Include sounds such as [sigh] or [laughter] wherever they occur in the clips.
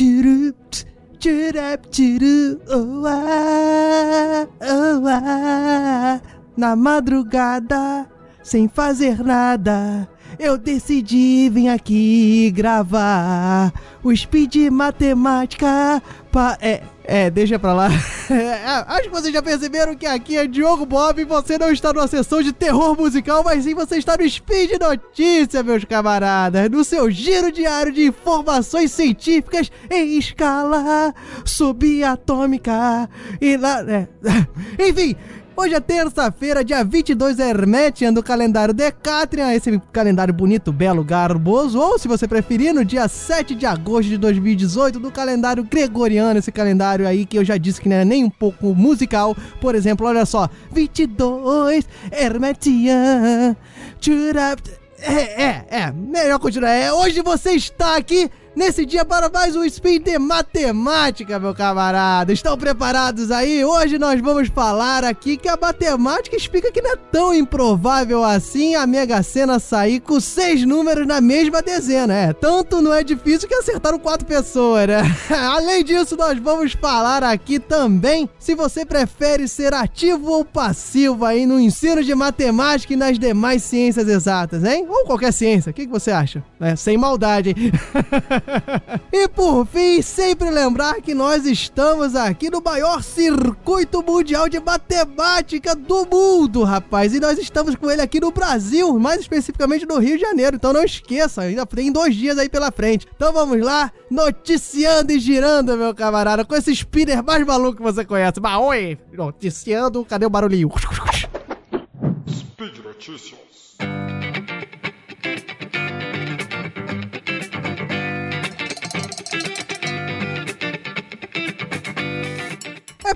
tchuru, tchurup, tchuru, oh, ah, oh, ah. Na madrugada, sem fazer nada, eu decidi vir aqui gravar o Speed Matemática. Pa é, é, deixa pra lá. [laughs] É, acho que vocês já perceberam que aqui é Diogo Bob e você não está numa sessão de terror musical, mas sim você está no Speed Notícia, meus camaradas, no seu giro diário de informações científicas em escala subatômica e lá, é. [laughs] enfim, Hoje é terça-feira, dia 22 Hermetian do calendário Decatrian, esse calendário bonito, belo, garboso, ou se você preferir, no dia 7 de agosto de 2018 do calendário Gregoriano, esse calendário aí que eu já disse que não é nem um pouco musical. Por exemplo, olha só, 22 Hermetian. É, é, é, melhor continuar. É, hoje você está aqui nesse dia para mais um Spin de Matemática, meu camarada. Estão preparados aí? Hoje nós vamos falar aqui que a matemática explica que não é tão improvável assim a Mega Sena sair com seis números na mesma dezena. É, tanto não é difícil que acertaram quatro pessoas, né? [laughs] Além disso, nós vamos falar aqui também se você prefere ser ativo ou passivo aí no ensino de matemática e nas demais ciências exatas, hein? Ou qualquer ciência. O que, que você acha? É, sem maldade, hein? [laughs] [laughs] e por fim, sempre lembrar que nós estamos aqui no maior circuito mundial de matemática do mundo, rapaz. E nós estamos com ele aqui no Brasil, mais especificamente no Rio de Janeiro. Então não esqueça, ainda tem dois dias aí pela frente. Então vamos lá, noticiando e girando, meu camarada, com esse spinner mais maluco que você conhece. Mas oi, noticiando, cadê o barulhinho? Speed Notícias.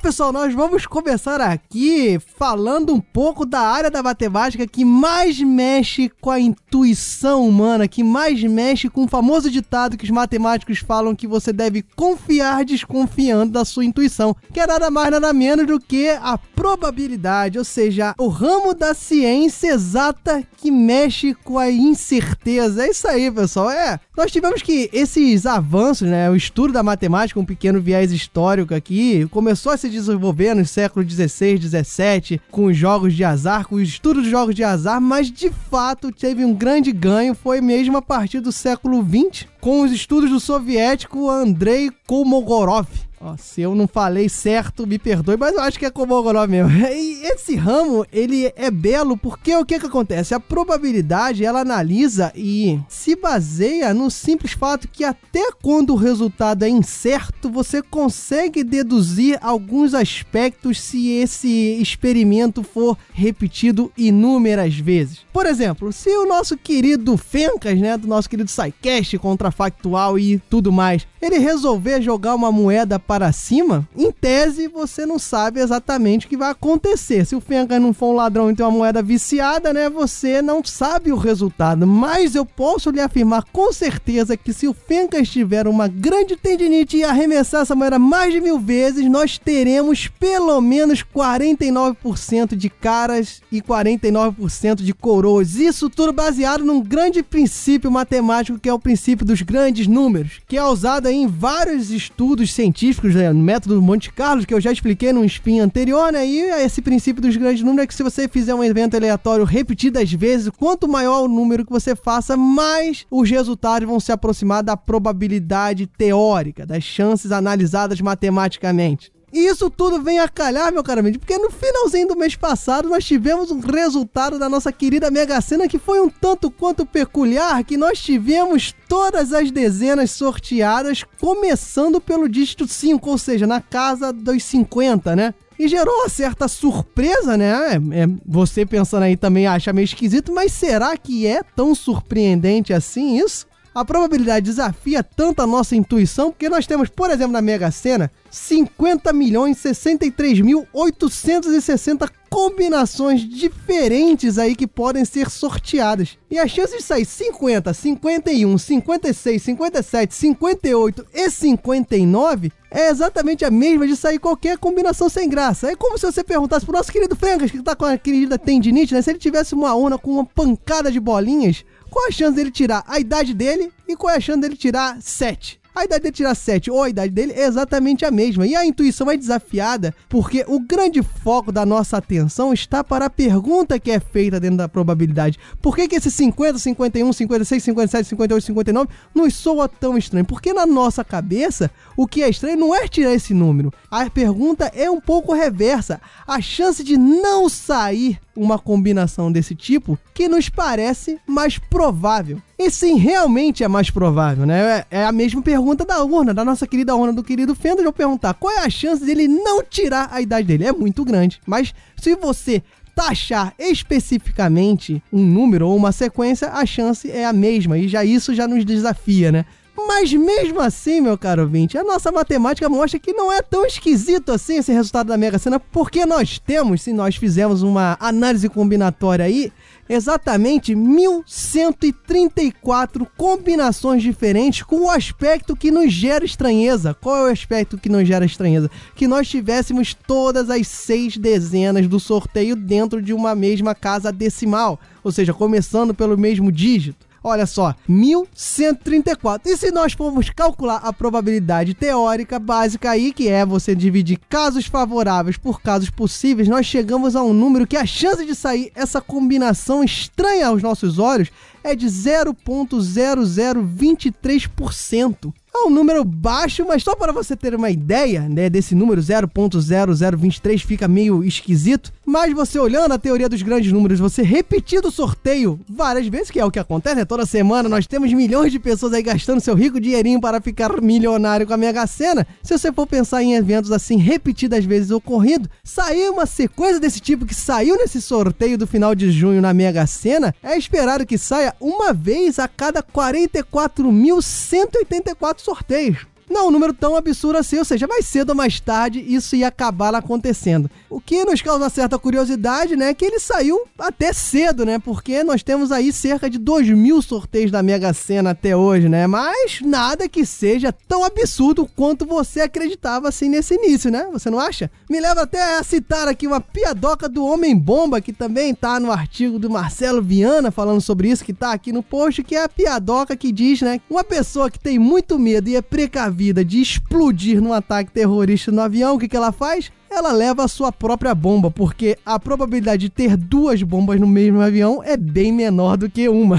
Pessoal, nós vamos começar aqui falando um pouco da área da matemática que mais mexe com a intuição humana, que mais mexe com o famoso ditado que os matemáticos falam que você deve confiar desconfiando da sua intuição, que é nada mais nada menos do que a probabilidade, ou seja, o ramo da ciência exata que mexe com a incerteza. É isso aí, pessoal. É, nós tivemos que esses avanços, né, o estudo da matemática, um pequeno viés histórico aqui, começou a se desenvolver no século 16, 17, com os jogos de azar, com o estudo dos jogos de azar, mas de fato teve um grande ganho, foi mesmo a partir do século 20, com os estudos do soviético Andrei Kolmogorov. Ó, se eu não falei certo, me perdoe, mas eu acho que é Kolmogorov mesmo. [laughs] E esse ramo, ele é belo porque o que que acontece? A probabilidade, ela analisa e se baseia no simples fato que até quando o resultado é incerto, você consegue deduzir alguns aspectos se esse experimento for repetido inúmeras vezes. Por exemplo, se o nosso querido Fencas, né, do nosso querido SciCast, contrafactual e tudo mais, ele resolver jogar uma moeda para cima, em tese você não sabe exatamente o que vai acontecer. Se o Fencas não for um ladrão e tem uma moeda viciada, né, você não sabe o resultado. Mas eu posso lhe afirmar com certeza que se o Fencas tiver uma grande tendinite e arremessar essa moeda mais de mil vezes, nós teremos pelo menos 49% de caras e 49% de coroas. Isso tudo baseado num grande princípio matemático que é o princípio dos grandes números, que é usado em vários estudos científicos, né, no método Monte Carlo, que eu já expliquei num spin anterior, né? E esse princípio dos grandes números é que se você fizer um evento aleatório repetidas vezes, quanto maior o número que você faça, mais os resultados vão se aproximar da probabilidade teórica, das chances analisadas matematicamente. E isso tudo vem a calhar, meu caro amigo, porque no finalzinho do mês passado nós tivemos um resultado da nossa querida Mega Sena que foi um tanto quanto peculiar, que nós tivemos todas as dezenas sorteadas, começando pelo dígito 5, ou seja, na casa dos 50, né? E gerou uma certa surpresa, né? É, é, você pensando aí também acha meio esquisito, mas será que é tão surpreendente assim isso? A probabilidade desafia tanto a nossa intuição, porque nós temos, por exemplo, na Mega Sena, 50 milhões 63 mil 860 combinações diferentes aí que podem ser sorteadas. E a chance de sair 50, 51, 56, 57, 58 e 59 é exatamente a mesma de sair qualquer combinação sem graça. É como se você perguntasse pro nosso querido Fencas, que tá com a querida tendinite, né? Se ele tivesse uma urna com uma pancada de bolinhas, qual a chance dele tirar a idade dele e qual é a chance dele tirar 7? a idade dele tirar 7 ou a idade dele é exatamente a mesma. E a intuição é desafiada porque o grande foco da nossa atenção está para a pergunta que é feita dentro da probabilidade. Por que, que esse 50, 51, 56, 57, 58, 59 nos soa tão estranho? Porque na nossa cabeça, o que é estranho não é tirar esse número. A pergunta é um pouco reversa. A chance de não sair uma combinação desse tipo que nos parece mais provável. E sim, realmente é mais provável, né? É a mesma pergunta da urna, da nossa querida urna do querido Fender. Eu perguntar qual é a chance dele não tirar a idade dele. É muito grande. Mas se você taxar especificamente um número ou uma sequência, a chance é a mesma. E já isso já nos desafia, né? Mas mesmo assim, meu caro ouvinte, a nossa matemática mostra que não é tão esquisito assim esse resultado da Mega Sena, porque nós temos, se nós fizermos uma análise combinatória aí, exatamente 1134 combinações diferentes com o aspecto que nos gera estranheza. Qual é o aspecto que nos gera estranheza? Que nós tivéssemos todas as seis dezenas do sorteio dentro de uma mesma casa decimal, ou seja, começando pelo mesmo dígito. Olha só, 1134. E se nós formos calcular a probabilidade teórica básica aí, que é você dividir casos favoráveis por casos possíveis, nós chegamos a um número que a chance de sair essa combinação estranha aos nossos olhos é de 0.0023%. É um número baixo, mas só para você ter uma ideia, né, desse número 0.0023 fica meio esquisito. Mas você olhando a teoria dos grandes números, você repetindo o sorteio várias vezes, que é o que acontece, né? Toda semana nós temos milhões de pessoas aí gastando seu rico dinheirinho para ficar milionário com a Mega Sena. Se você for pensar em eventos assim repetidas vezes ocorrido, sair uma sequência desse tipo que saiu nesse sorteio do final de junho na Mega Sena, é esperado que saia uma vez a cada 44.184 sorteios. Não um número tão absurdo assim, ou seja, mais cedo ou mais tarde isso ia acabar acontecendo. O que nos causa certa curiosidade, né, é que ele saiu até cedo, né, porque nós temos aí cerca de 2 mil sorteios da Mega Sena até hoje, né, mas nada que seja tão absurdo quanto você acreditava assim nesse início, né, você não acha? Me leva até a citar aqui uma piadoca do Homem-Bomba, que também tá no artigo do Marcelo Viana falando sobre isso, que tá aqui no post, que é a piadoca que diz, né, uma pessoa que tem muito medo e é precavida vida de explodir num ataque terrorista no avião, o que, que ela faz? Ela leva a sua própria bomba, porque a probabilidade de ter duas bombas no mesmo avião é bem menor do que uma.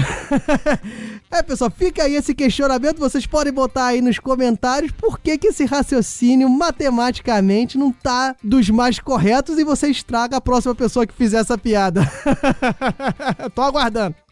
[laughs] é, pessoal, fica aí esse questionamento. Vocês podem botar aí nos comentários por que, que esse raciocínio matematicamente não tá dos mais corretos e você estraga a próxima pessoa que fizer essa piada. [laughs] Tô aguardando.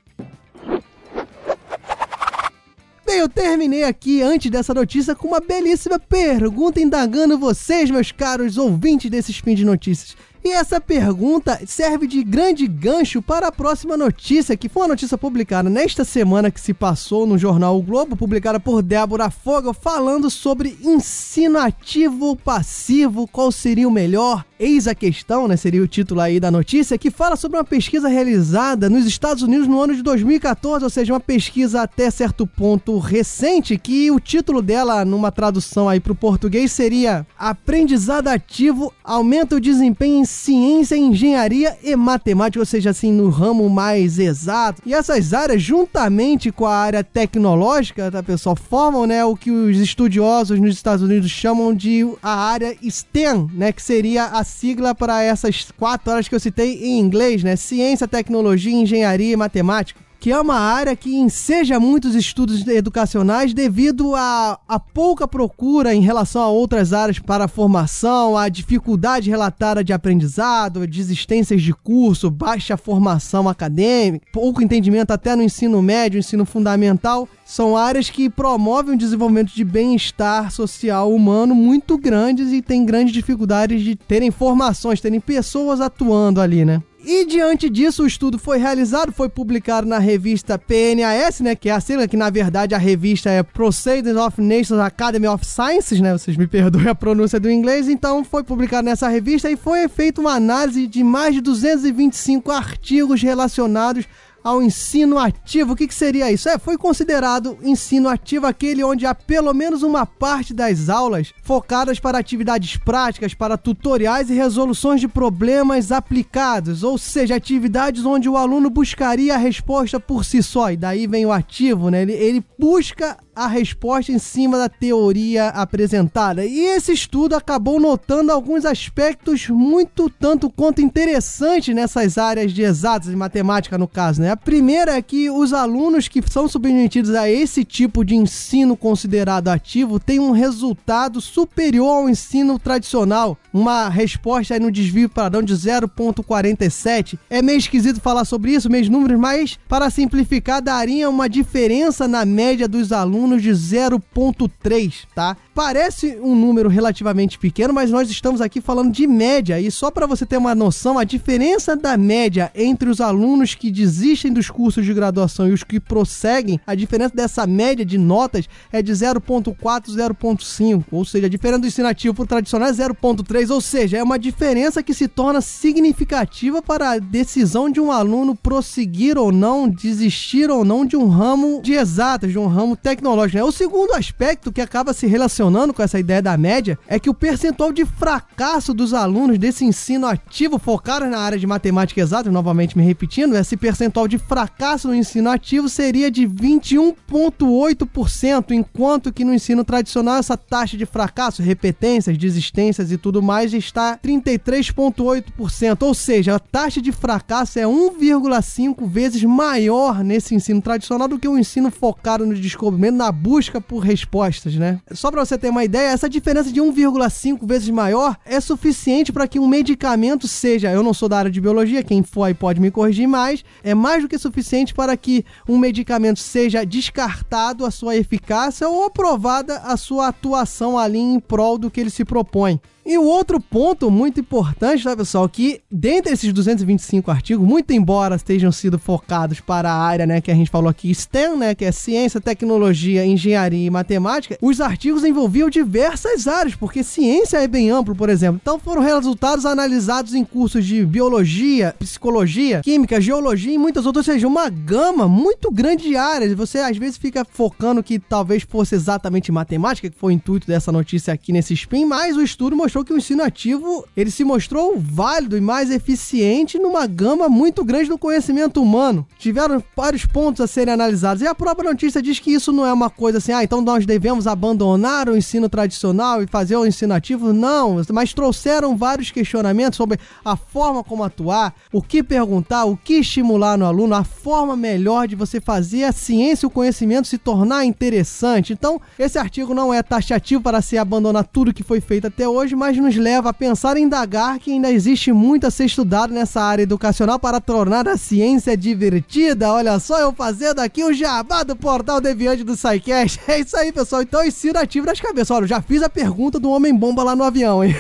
Bem, eu terminei aqui antes dessa notícia com uma belíssima pergunta indagando vocês, meus caros ouvintes desse Spin de Notícias. E essa pergunta serve de grande gancho para a próxima notícia, que foi uma notícia publicada nesta semana que se passou no jornal o Globo, publicada por Débora Fogel, falando sobre ensino ativo passivo, qual seria o melhor? Eis a questão, né? Seria o título aí da notícia, que fala sobre uma pesquisa realizada nos Estados Unidos no ano de 2014, ou seja, uma pesquisa até certo ponto recente, que o título dela, numa tradução aí para o português, seria Aprendizado Ativo aumenta o desempenho em ciência, engenharia e matemática, ou seja, assim, no ramo mais exato. E essas áreas, juntamente com a área tecnológica, tá, pessoal, formam, né, o que os estudiosos nos Estados Unidos chamam de a área STEM, né, que seria a sigla para essas quatro áreas que eu citei em inglês, né, ciência, tecnologia, engenharia e matemática que é uma área que enseja muitos estudos educacionais devido à, à pouca procura em relação a outras áreas para a formação, a dificuldade relatada de aprendizado, desistências de curso, baixa formação acadêmica, pouco entendimento até no ensino médio, ensino fundamental. São áreas que promovem o desenvolvimento de bem-estar social humano muito grandes e tem grandes dificuldades de terem formações, terem pessoas atuando ali, né? E diante disso, o estudo foi realizado, foi publicado na revista PNAS, né, que é a sigla que na verdade a revista é Proceedings of Nations Academy of Sciences, né, vocês me perdoem a pronúncia do inglês, então foi publicado nessa revista e foi feita uma análise de mais de 225 artigos relacionados ao ensino ativo. O que, que seria isso? É, foi considerado ensino ativo aquele onde há pelo menos uma parte das aulas focadas para atividades práticas, para tutoriais e resoluções de problemas aplicados, ou seja, atividades onde o aluno buscaria a resposta por si só. E daí vem o ativo, né? Ele, ele busca a resposta em cima da teoria apresentada. E esse estudo acabou notando alguns aspectos muito tanto quanto interessantes nessas áreas de exatas, de matemática no caso, né? A primeira é que os alunos que são submetidos a esse tipo de ensino considerado ativo têm um resultado superior ao ensino tradicional, uma resposta aí no desvio padrão de 0.47. É meio esquisito falar sobre isso, meus números, mas para simplificar daria uma diferença na média dos alunos de 0.3, tá? Parece um número relativamente pequeno, mas nós estamos aqui falando de média e só para você ter uma noção, a diferença da média entre os alunos que desistem dos cursos de graduação e os que prosseguem, a diferença dessa média de notas é de 0.4, 0.5, ou seja, a diferença do ensinativo para o tradicional é 0.3, ou seja, é uma diferença que se torna significativa para a decisão de um aluno prosseguir ou não, desistir ou não de um ramo de exatas, de um ramo tecnológico. Né? O segundo aspecto que acaba se relacionando com essa ideia da média é que o percentual de fracasso dos alunos desse ensino ativo focados na área de matemática exata, novamente me repetindo, esse percentual de fracasso no ensino ativo seria de 21,8%, enquanto que no ensino tradicional essa taxa de fracasso, repetências, desistências e tudo mais está 33,8%. Ou seja, a taxa de fracasso é 1,5 vezes maior nesse ensino tradicional do que o ensino focado no descobrimento, na busca por respostas, né? Só para você ter uma ideia, essa diferença de 1,5 vezes maior é suficiente para que um medicamento seja, eu não sou da área de biologia, quem for aí pode me corrigir mais, é mais do que suficiente para que um medicamento seja descartado a sua eficácia ou aprovada a sua atuação ali em prol do que ele se propõe. E o outro ponto muito importante, tá, pessoal, que dentre esses 225 artigos, muito embora estejam sido focados para a área, né, que a gente falou aqui, STEM, né, que é ciência, tecnologia, engenharia e matemática, os artigos envolviam diversas áreas, porque ciência é bem amplo, por exemplo. Então foram resultados analisados em cursos de biologia, psicologia, química, geologia e muitas outras, ou seja, uma gama muito grande de áreas. Você às vezes fica focando que talvez fosse exatamente matemática, que foi o intuito dessa notícia aqui nesse spin, mas o estudo mostrou mostrou que o ensino ativo ele se mostrou válido e mais eficiente numa gama muito grande do conhecimento humano. Tiveram vários pontos a serem analisados e a própria notícia diz que isso não é uma coisa assim, ah, então nós devemos abandonar o ensino tradicional e fazer o ensino ativo. Não, mas trouxeram vários questionamentos sobre a forma como atuar, o que perguntar, o que estimular no aluno, a forma melhor de você fazer a ciência e o conhecimento se tornar interessante. Então, esse artigo não é taxativo para se abandonar tudo que foi feito até hoje, mas nos leva a pensar e indagar que ainda existe muito a ser estudado nessa área educacional para tornar a ciência divertida. Olha só, eu fazendo aqui o jabá do portal Deviante do SciCast. [laughs] É isso aí, pessoal. Então, ensino ativo nas cabeças. Olha, eu já fiz a pergunta do Homem-Bomba lá no avião, hein?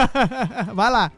[laughs] Vai lá.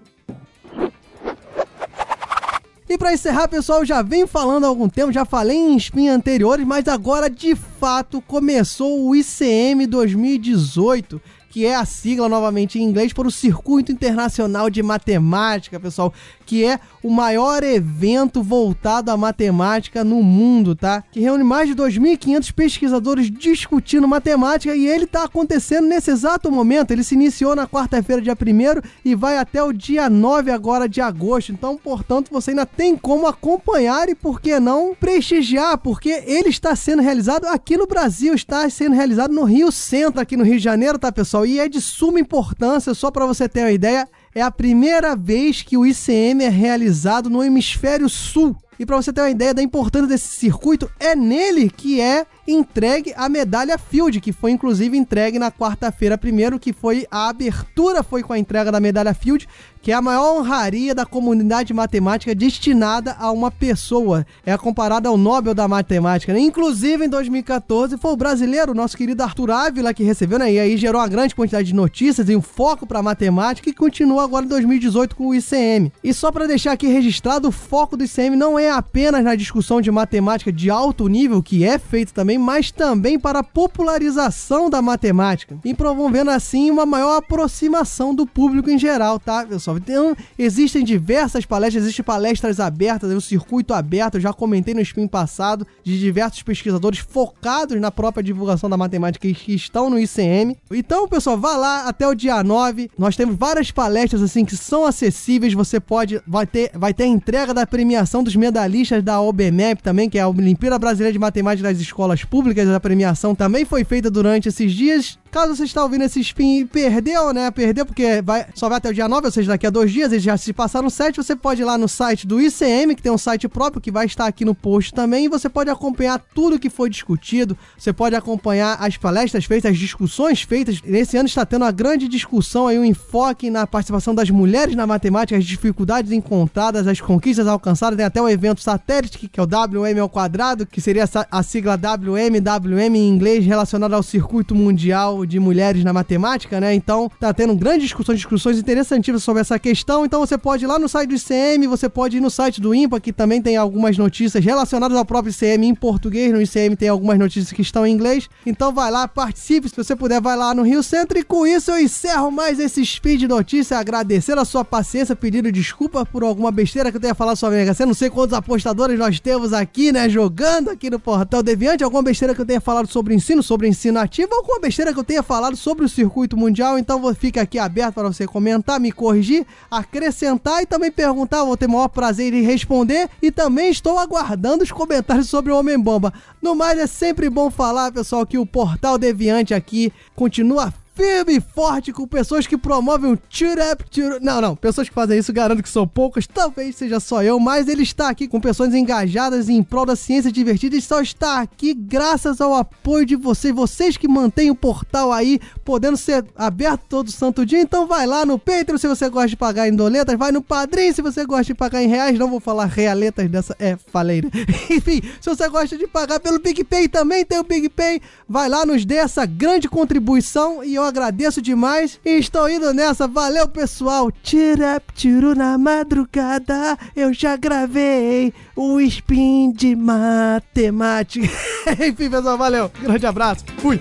E para encerrar, pessoal, eu já venho falando há algum tempo, já falei em spin anteriores, mas agora de fato começou o ICM 2018 que é a sigla novamente em inglês para o Circuito Internacional de Matemática, pessoal, que é o maior evento voltado à matemática no mundo, tá? Que reúne mais de 2.500 pesquisadores discutindo matemática e ele está acontecendo nesse exato momento. Ele se iniciou na quarta-feira, dia 1 e vai até o dia 9 agora de agosto. Então, portanto, você ainda tem como acompanhar e, por que não, prestigiar, porque ele está sendo realizado aqui no Brasil, está sendo realizado no Rio Centro, aqui no Rio de Janeiro, tá, pessoal? E é de suma importância, só para você ter uma ideia, é a primeira vez que o ICM é realizado no hemisfério sul. E para você ter uma ideia da importância desse circuito, é nele que é entregue a medalha Field, que foi inclusive entregue na quarta-feira primeiro, que foi a abertura foi com a entrega da medalha Field, que é a maior honraria da comunidade matemática destinada a uma pessoa. É comparada ao Nobel da Matemática. Né? Inclusive, em 2014, foi o brasileiro, nosso querido Arthur Ávila, que recebeu, né? E aí gerou uma grande quantidade de notícias e um foco para matemática e continua agora em 2018 com o ICM. E só para deixar aqui registrado, o foco do ICM não é apenas na discussão de matemática de alto nível, que é feito também, mas também para a popularização da matemática. E promovendo assim uma maior aproximação do público em geral, tá, pessoal? Então, existem diversas palestras, existem palestras abertas, o um circuito aberto, eu já comentei no spin passado, de diversos pesquisadores focados na própria divulgação da matemática que estão no ICM. Então, pessoal, vá lá até o dia 9. Nós temos várias palestras assim que são acessíveis, você pode vai ter vai ter a entrega da premiação dos medalhistas da OBMEP também, que é a Olimpíada Brasileira de Matemática das Escolas públicas, a premiação também foi feita durante esses dias. Caso você está ouvindo esse spin e perdeu, né? Perdeu porque vai, só vai até o dia 9, ou seja, daqui a dois dias, eles já se passaram sete. Você pode ir lá no site do ICM, que tem um site próprio que vai estar aqui no post também. E você pode acompanhar tudo que foi discutido. Você pode acompanhar as palestras feitas, as discussões feitas. Nesse ano está tendo uma grande discussão aí, um enfoque na participação das mulheres na matemática, as dificuldades encontradas, as conquistas alcançadas. Tem até o evento satélite, que é o WM ao quadrado, que seria a sigla WM, WM em inglês, relacionado ao circuito mundial de mulheres na matemática, né? Então tá tendo grandes discussões, discussões interessantíssimas sobre essa questão. Então você pode ir lá no site do ICM, você pode ir no site do IMPA, que também tem algumas notícias relacionadas ao próprio ICM em português. No ICM tem algumas notícias que estão em inglês. Então vai lá, participe. Se você puder, vai lá no Rio Centro. E com isso eu encerro mais esse speed notícia. Agradecer a sua paciência, pedindo desculpa por alguma besteira que eu tenha falado sobre a Mega Não sei quantos apostadores nós temos aqui, né? Jogando aqui no Portal Deviante. Alguma besteira que eu tenha falado sobre ensino, sobre ensino ativo, alguma besteira que eu tenha falado sobre o circuito mundial, então fica aqui aberto para você comentar, me corrigir, acrescentar e também perguntar. Vou ter o maior prazer em responder. E também estou aguardando os comentários sobre o Homem-Bomba. No mais, é sempre bom falar, pessoal, que o Portal Deviante aqui continua firme e forte com pessoas que promovem o up, cheer... Não, não, pessoas que fazem isso, garanto que são poucas, talvez seja só eu, mas ele está aqui com pessoas engajadas em prol da ciência divertida e só está aqui graças ao apoio de vocês, vocês que mantêm o portal aí, podendo ser aberto todo santo dia, então vai lá no Patreon se você gosta de pagar em doletas, vai no Padrim se você gosta de pagar em reais, não vou falar realetas dessa, é, falei, né? [laughs] Enfim, se você gosta de pagar pelo PicPay, também tem o PicPay, vai lá, nos dê essa grande contribuição e eu agradeço demais e estou indo nessa. Valeu, pessoal. Tira, tiro na madrugada. Eu já gravei o spin de matemática. [laughs] Enfim, pessoal, valeu. Grande abraço. Fui.